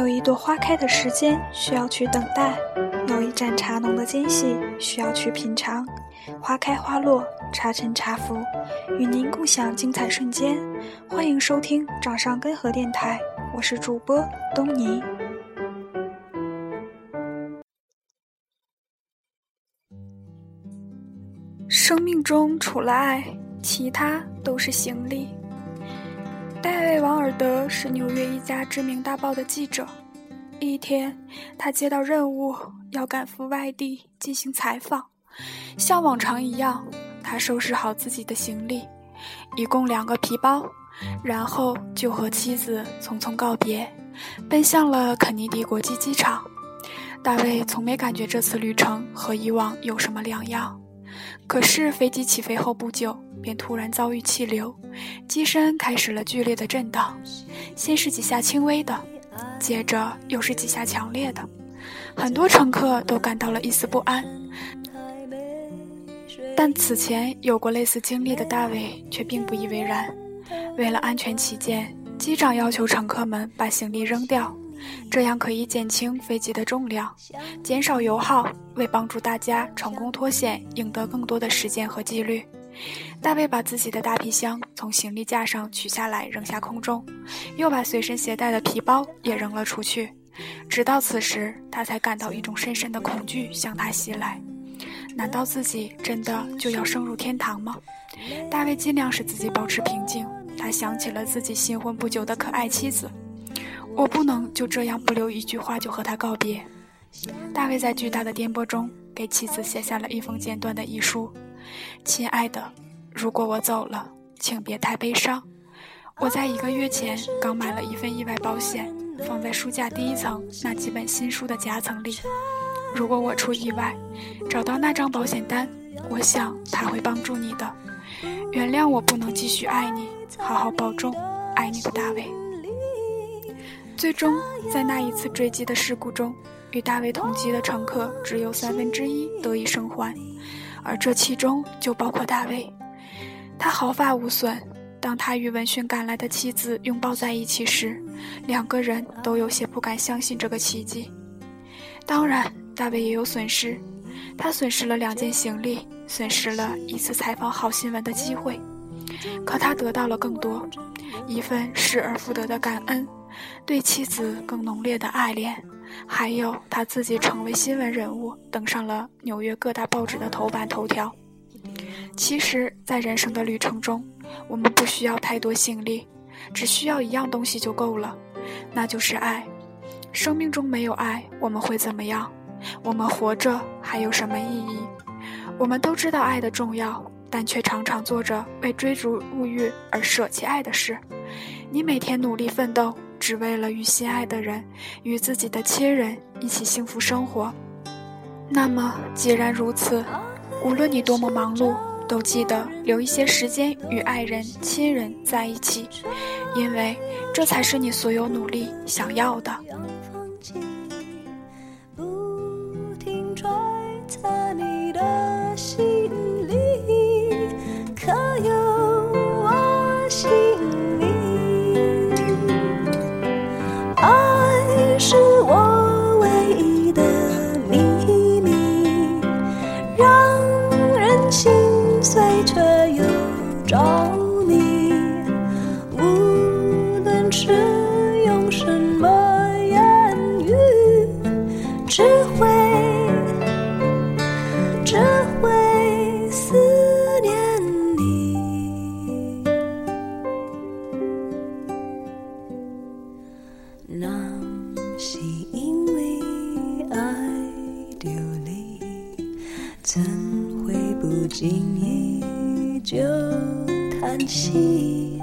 有一朵花开的时间需要去等待，有一盏茶浓的间隙需要去品尝。花开花落，茶沉茶浮，与您共享精彩瞬间。欢迎收听掌上根河电台，我是主播东尼。生命中除了爱，其他都是行李。大卫·王尔德是纽约一家知名大报的记者。一天，他接到任务，要赶赴外地进行采访。像往常一样，他收拾好自己的行李，一共两个皮包，然后就和妻子匆匆告别，奔向了肯尼迪国际机场。大卫从没感觉这次旅程和以往有什么两样。可是飞机起飞后不久，便突然遭遇气流，机身开始了剧烈的震荡，先是几下轻微的，接着又是几下强烈的，很多乘客都感到了一丝不安。但此前有过类似经历的大卫却并不以为然。为了安全起见，机长要求乘客们把行李扔掉。这样可以减轻飞机的重量，减少油耗，为帮助大家成功脱险赢得更多的时间和几率。大卫把自己的大皮箱从行李架上取下来扔下空中，又把随身携带的皮包也扔了出去。直到此时，他才感到一种深深的恐惧向他袭来。难道自己真的就要升入天堂吗？大卫尽量使自己保持平静。他想起了自己新婚不久的可爱妻子。我不能就这样不留一句话就和他告别。大卫在巨大的颠簸中给妻子写下了一封简短的遗书：“亲爱的，如果我走了，请别太悲伤。我在一个月前刚买了一份意外保险，放在书架第一层那几本新书的夹层里。如果我出意外，找到那张保险单，我想他会帮助你的。原谅我不能继续爱你，好好保重，爱你的大卫。”最终，在那一次坠机的事故中，与大卫同机的乘客只有三分之一得以生还，而这其中就包括大卫。他毫发无损。当他与闻讯赶来的妻子拥抱在一起时，两个人都有些不敢相信这个奇迹。当然，大卫也有损失，他损失了两件行李，损失了一次采访好新闻的机会。可他得到了更多，一份失而复得的感恩。对妻子更浓烈的爱恋，还有他自己成为新闻人物，登上了纽约各大报纸的头版头条。其实，在人生的旅程中，我们不需要太多行李，只需要一样东西就够了，那就是爱。生命中没有爱，我们会怎么样？我们活着还有什么意义？我们都知道爱的重要，但却常常做着为追逐物欲而舍弃爱的事。你每天努力奋斗。只为了与心爱的人、与自己的亲人一起幸福生活。那么，既然如此，无论你多么忙碌，都记得留一些时间与爱人、亲人在一起，因为这才是你所有努力想要的。心依旧叹息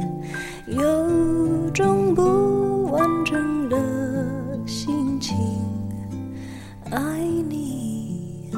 有种不完整的心情爱你